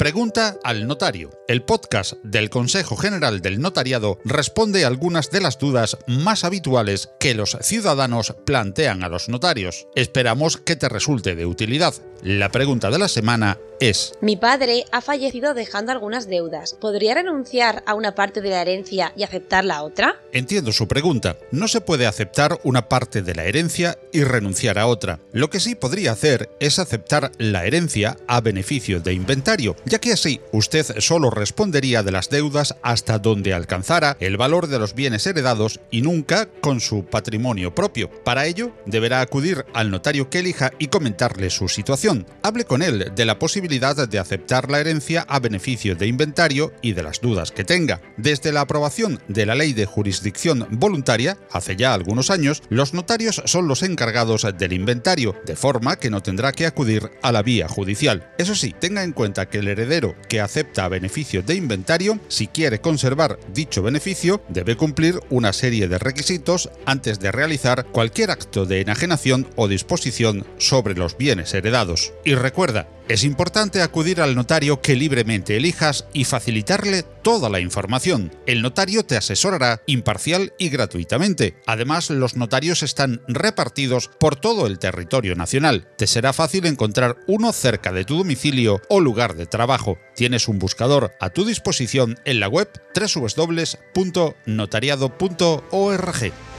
Pregunta al notario. El podcast del Consejo General del Notariado responde a algunas de las dudas más habituales que los ciudadanos plantean a los notarios. Esperamos que te resulte de utilidad. La pregunta de la semana es... Mi padre ha fallecido dejando algunas deudas. ¿Podría renunciar a una parte de la herencia y aceptar la otra? Entiendo su pregunta. No se puede aceptar una parte de la herencia y renunciar a otra. Lo que sí podría hacer es aceptar la herencia a beneficio de inventario, ya que así usted solo respondería de las deudas hasta donde alcanzara el valor de los bienes heredados y nunca con su patrimonio propio. Para ello, deberá acudir al notario que elija y comentarle su situación. Hable con él de la posibilidad de aceptar la herencia a beneficio de inventario y de las dudas que tenga. Desde la aprobación de la Ley de Jurisdicción Voluntaria, hace ya algunos años, los notarios son los encargados del inventario, de forma que no tendrá que acudir a la vía judicial. Eso sí, tenga en cuenta que el heredero que acepta a beneficio de inventario, si quiere conservar dicho beneficio, debe cumplir una serie de requisitos antes de realizar cualquier acto de enajenación o disposición sobre los bienes heredados. Y recuerda, es importante acudir al notario que libremente elijas y facilitarle toda la información. El notario te asesorará imparcial y gratuitamente. Además, los notarios están repartidos por todo el territorio nacional. Te será fácil encontrar uno cerca de tu domicilio o lugar de trabajo. Tienes un buscador a tu disposición en la web www.notariado.org.